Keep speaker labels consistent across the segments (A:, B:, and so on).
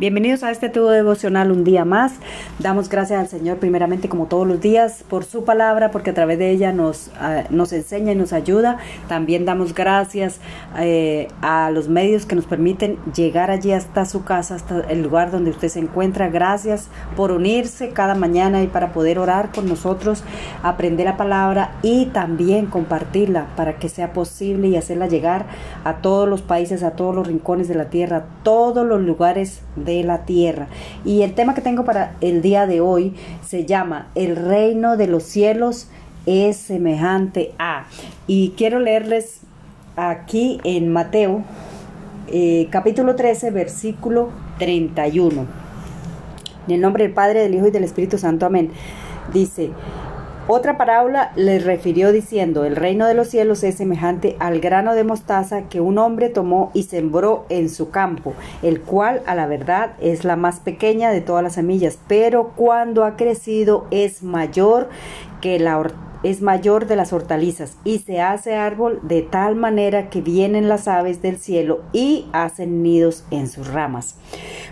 A: Bienvenidos a este tubo devocional un día más. Damos gracias al Señor primeramente como todos los días por su palabra, porque a través de ella nos, nos enseña y nos ayuda. También damos gracias eh, a los medios que nos permiten llegar allí hasta su casa, hasta el lugar donde usted se encuentra. Gracias por unirse cada mañana y para poder orar con nosotros, aprender la palabra y también compartirla para que sea posible y hacerla llegar a todos los países, a todos los rincones de la tierra, a todos los lugares de la tierra. Y el tema que tengo para el día de hoy se llama El reino de los cielos es semejante a. Y quiero leerles aquí en Mateo eh, capítulo 13 versículo 31. En el nombre del Padre, del Hijo y del Espíritu Santo. Amén. Dice, otra parábola les refirió diciendo, el reino de los cielos es semejante al grano de mostaza que un hombre tomó y sembró en su campo, el cual a la verdad es la más pequeña de todas las semillas, pero cuando ha crecido es mayor que la es mayor de las hortalizas y se hace árbol de tal manera que vienen las aves del cielo y hacen nidos en sus ramas.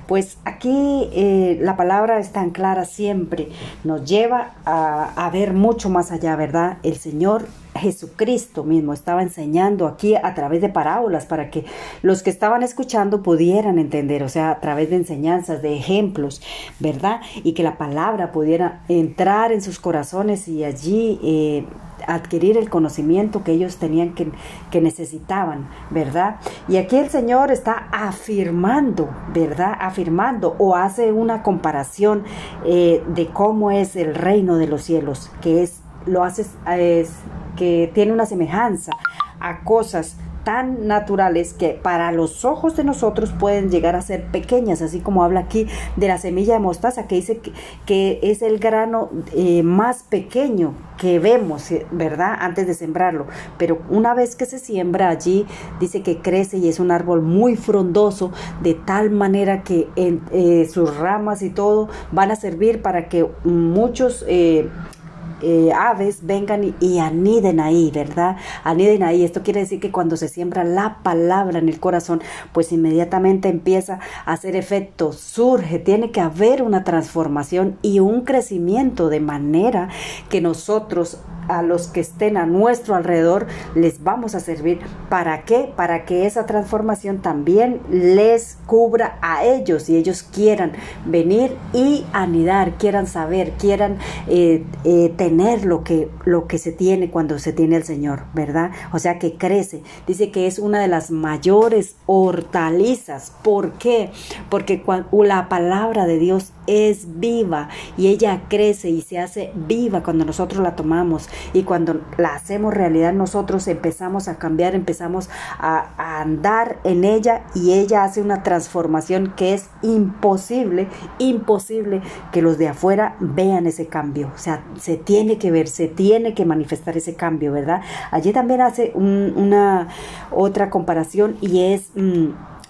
A: Pues aquí eh, la palabra es tan clara siempre, nos lleva a, a ver mucho más allá, ¿verdad? El Señor Jesucristo mismo estaba enseñando aquí a través de parábolas para que los que estaban escuchando pudieran entender, o sea, a través de enseñanzas, de ejemplos, ¿verdad? Y que la palabra pudiera entrar en sus corazones y allí eh, adquirir el conocimiento que ellos tenían que, que, necesitaban, ¿verdad? Y aquí el Señor está afirmando, ¿verdad? Afirmando o hace una comparación eh, de cómo es el reino de los cielos, que es lo hace es, que tiene una semejanza a cosas tan naturales que para los ojos de nosotros pueden llegar a ser pequeñas, así como habla aquí de la semilla de mostaza, que dice que, que es el grano eh, más pequeño que vemos, eh, ¿verdad? Antes de sembrarlo. Pero una vez que se siembra allí, dice que crece y es un árbol muy frondoso, de tal manera que en, eh, sus ramas y todo van a servir para que muchos eh, eh, aves vengan y, y, aniden ahí, ¿verdad? Aniden ahí. Esto quiere decir que cuando se siembra la palabra en el corazón, pues inmediatamente empieza a hacer efecto, surge, tiene que haber una transformación y un crecimiento de manera que nosotros a los que estén a nuestro alrededor les vamos a servir. ¿Para qué? Para que esa transformación también les cubra a ellos y ellos quieran venir y anidar, quieran saber, quieran eh, eh, tener lo que, lo que se tiene cuando se tiene el Señor, ¿verdad? O sea que crece. Dice que es una de las mayores hortalizas. ¿Por qué? Porque cuando, la palabra de Dios es viva y ella crece y se hace viva cuando nosotros la tomamos y cuando la hacemos realidad nosotros empezamos a cambiar, empezamos a, andar en ella y ella hace una transformación que es imposible, imposible que los de afuera vean ese cambio. O sea, se tiene que ver, se tiene que manifestar ese cambio, ¿verdad? Allí también hace un, una otra comparación y es... Mmm,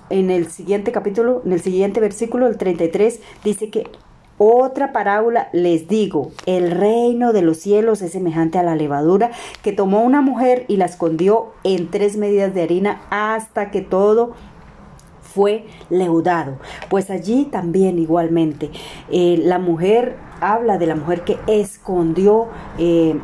A: en el siguiente capítulo, en el siguiente versículo, el 33, dice que otra parábola les digo, el reino de los cielos es semejante a la levadura que tomó una mujer y la escondió en tres medidas de harina hasta que todo fue leudado. Pues allí también igualmente eh, la mujer habla de la mujer que escondió eh,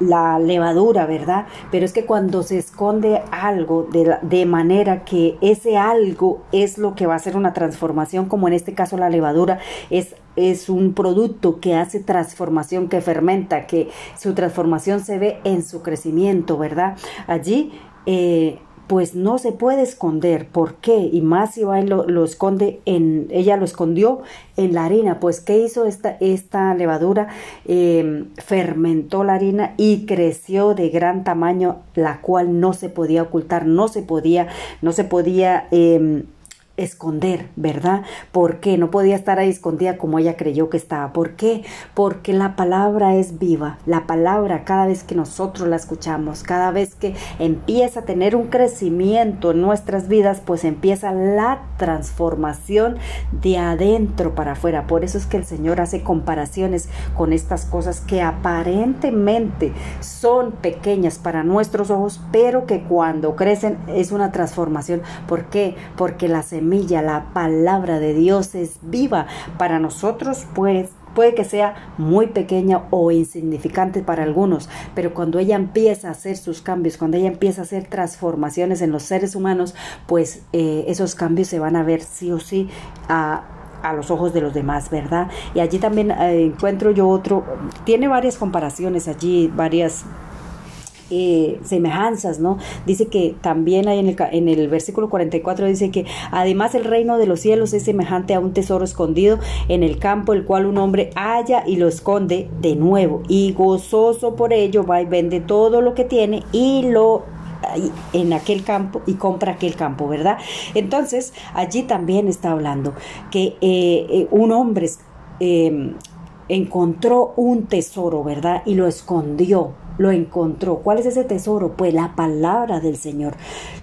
A: la levadura, ¿verdad? Pero es que cuando se esconde algo de, de, manera que ese algo es lo que va a hacer una transformación, como en este caso la levadura, es, es un producto que hace transformación, que fermenta, que su transformación se ve en su crecimiento, ¿verdad? Allí eh, pues no se puede esconder. ¿Por qué? Y más si lo, lo, esconde en, ella lo escondió en la harina. Pues, ¿qué hizo esta, esta levadura? Eh, fermentó la harina y creció de gran tamaño, la cual no se podía ocultar, no se podía, no se podía eh, esconder, ¿verdad? ¿Por qué? No podía estar ahí escondida como ella creyó que estaba. ¿Por qué? Porque la palabra es viva. La palabra, cada vez que nosotros la escuchamos, cada vez que empieza a tener un crecimiento en nuestras vidas, pues empieza la transformación de adentro para afuera. Por eso es que el Señor hace comparaciones con estas cosas que aparentemente son pequeñas para nuestros ojos, pero que cuando crecen es una transformación. ¿Por qué? Porque la semilla la palabra de Dios es viva para nosotros, pues puede que sea muy pequeña o insignificante para algunos, pero cuando ella empieza a hacer sus cambios, cuando ella empieza a hacer transformaciones en los seres humanos, pues eh, esos cambios se van a ver sí o sí a, a los ojos de los demás, ¿verdad? Y allí también eh, encuentro yo otro, tiene varias comparaciones allí, varias eh, semejanzas, ¿no? Dice que también hay en el, versículo 44 dice que además el reino de los cielos es semejante a un tesoro escondido en el campo, el cual un hombre halla y lo esconde de nuevo y gozoso por ello va y vende todo lo que tiene y lo en aquel campo y compra aquel campo, ¿verdad? Entonces, allí también está hablando que eh, eh, un hombre encontró un tesoro, ¿verdad? Y lo escondió lo encontró. ¿Cuál es ese tesoro? Pues la palabra del Señor.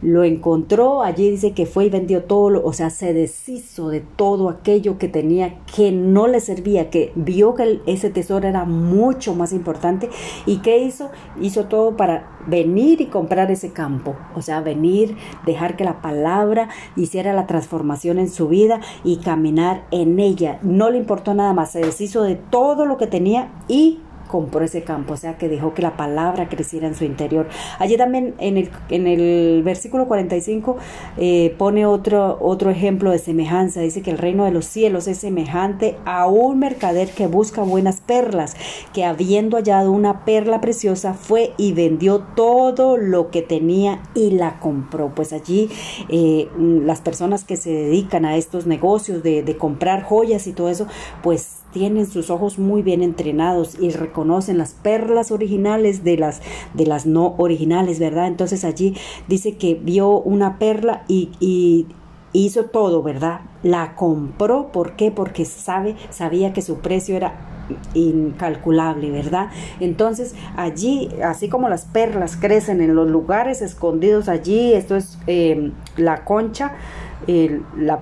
A: Lo encontró, allí dice que fue y vendió todo, o sea, se deshizo de todo aquello que tenía que no le servía, que vio que ese tesoro era mucho más importante y ¿qué hizo? Hizo todo para venir y comprar ese campo, o sea, venir, dejar que la palabra hiciera la transformación en su vida y caminar en ella. No le importó nada más, se deshizo de todo lo que tenía y compró ese campo, o sea que dejó que la palabra creciera en su interior. Allí también en el, en el versículo 45 eh, pone otro, otro ejemplo de semejanza, dice que el reino de los cielos es semejante a un mercader que busca buenas perlas, que habiendo hallado una perla preciosa fue y vendió todo lo que tenía y la compró. Pues allí eh, las personas que se dedican a estos negocios de, de comprar joyas y todo eso, pues tienen sus ojos muy bien entrenados y reconocen las perlas originales de las, de las no originales, ¿verdad? Entonces allí dice que vio una perla y, hizo todo, ¿verdad? La compró, ¿por qué? Porque sabe, sabía que su precio era incalculable, ¿verdad? Entonces allí, así como las perlas crecen en los lugares escondidos allí, esto es eh, la concha, la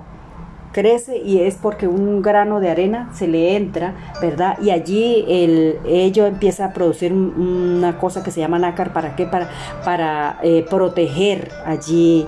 A: crece y es porque un grano de arena se le entra, ¿verdad? Y allí el, ello empieza a producir una cosa que se llama nácar, ¿para qué? Para, para eh, proteger allí,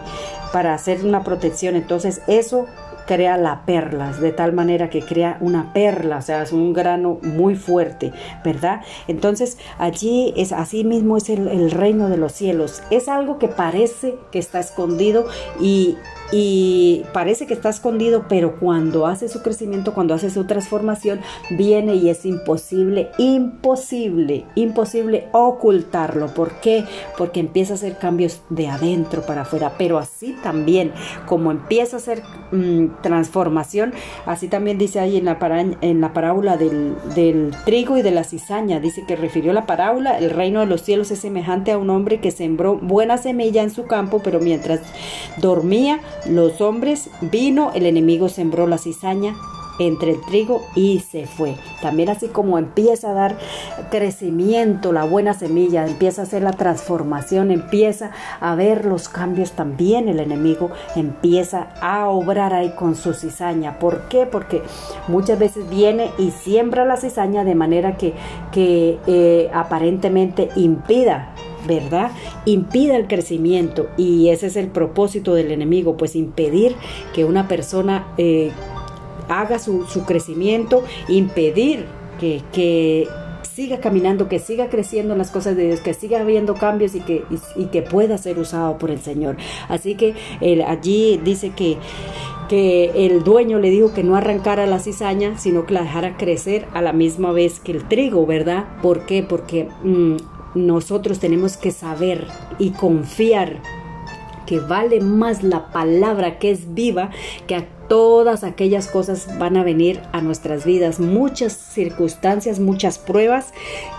A: para hacer una protección. Entonces eso crea la perla, de tal manera que crea una perla, o sea, es un grano muy fuerte, ¿verdad? Entonces allí es así mismo es el, el reino de los cielos, es algo que parece que está escondido y, y parece que está escondido, pero cuando hace su crecimiento, cuando hace su transformación, viene y es imposible, imposible, imposible ocultarlo. ¿Por qué? Porque empieza a hacer cambios de adentro para afuera, pero así también, como empieza a hacer mm, transformación, así también dice ahí en la, en la parábola del, del trigo y de la cizaña, dice que refirió la parábola, el reino de los cielos es semejante a un hombre que sembró buena semilla en su campo, pero mientras dormía, los hombres, vino, el enemigo sembró la cizaña entre el trigo y se fue. También así como empieza a dar crecimiento la buena semilla, empieza a hacer la transformación, empieza a ver los cambios también el enemigo empieza a obrar ahí con su cizaña. ¿Por qué? Porque muchas veces viene y siembra la cizaña de manera que, que eh, aparentemente impida ¿verdad? Impida el crecimiento y ese es el propósito del enemigo, pues impedir que una persona eh, haga su, crecimiento, impedir que, que siga caminando, que siga creciendo en las cosas de Dios, que siga habiendo cambios y que, y, que pueda ser usado por el Señor. Así que allí dice que que el dueño le dijo que no arrancara la cizaña, sino que la dejara crecer a la misma vez que el trigo, ¿verdad? ¿Por qué? Porque mm, nosotros tenemos que saber y confiar que vale más la palabra que es viva que todas aquellas cosas van a venir a nuestras vidas, muchas circunstancias, muchas pruebas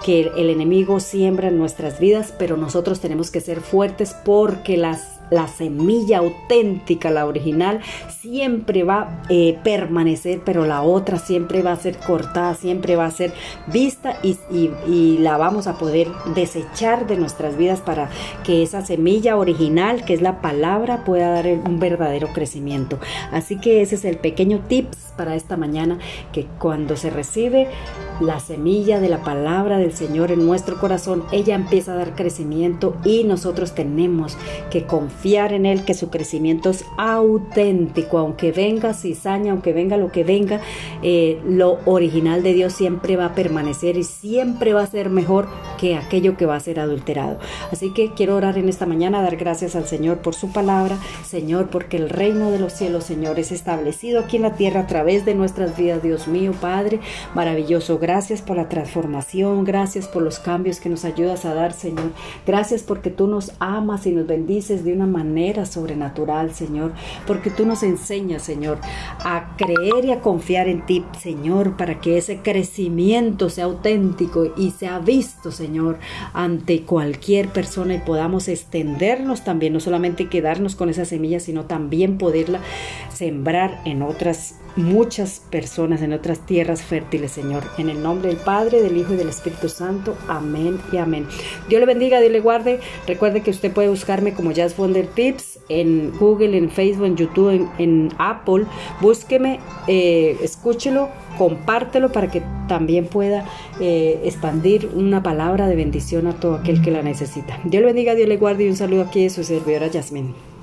A: que el enemigo siembra en nuestras vidas, pero nosotros tenemos que ser fuertes porque las la semilla auténtica, la original, siempre va a eh, permanecer, pero la otra siempre va a ser cortada, siempre va a ser vista y, y, la vamos a poder desechar de nuestras vidas para que esa semilla original, que es la palabra, pueda dar un verdadero crecimiento. Así que ese es el pequeño tips para esta mañana, que cuando se recibe la semilla de la palabra del Señor en nuestro corazón, ella empieza a dar crecimiento y nosotros tenemos que confiar en Él, que su crecimiento es auténtico, aunque venga cizaña, aunque venga lo que venga, eh, lo original de Dios siempre va a permanecer y siempre va a ser mejor que aquello que va a ser adulterado. Así que quiero orar en esta mañana, dar gracias al Señor por su palabra, Señor, porque el reino de los cielos, Señor, es establecido aquí en la tierra a través de nuestras vidas, Dios mío, Padre, maravilloso. Gracias por la transformación, gracias por los cambios que nos ayudas a dar, Señor. Gracias porque tú nos amas y nos bendices de una manera sobrenatural, Señor, porque tú nos enseñas, Señor, a creer y a confiar en ti, Señor, para que ese crecimiento sea auténtico y sea visto, Señor, ante cualquier persona y podamos extendernos también, no solamente quedarnos con esa semilla, sino también poderla sembrar en otras muchas personas en otras tierras fértiles, Señor. Nombre del Padre, del Hijo y del Espíritu Santo. Amén y amén. Dios le bendiga, Dios le guarde. Recuerde que usted puede buscarme como Jazz Wonder Tips en Google, en Facebook, en YouTube, en, Apple. Búsqueme, eh, escúchelo, compártelo para que también pueda eh, expandir una palabra de bendición a todo aquel que la necesita. Dios le bendiga, Dios le guarde y un saludo aquí de su servidora Yasmin.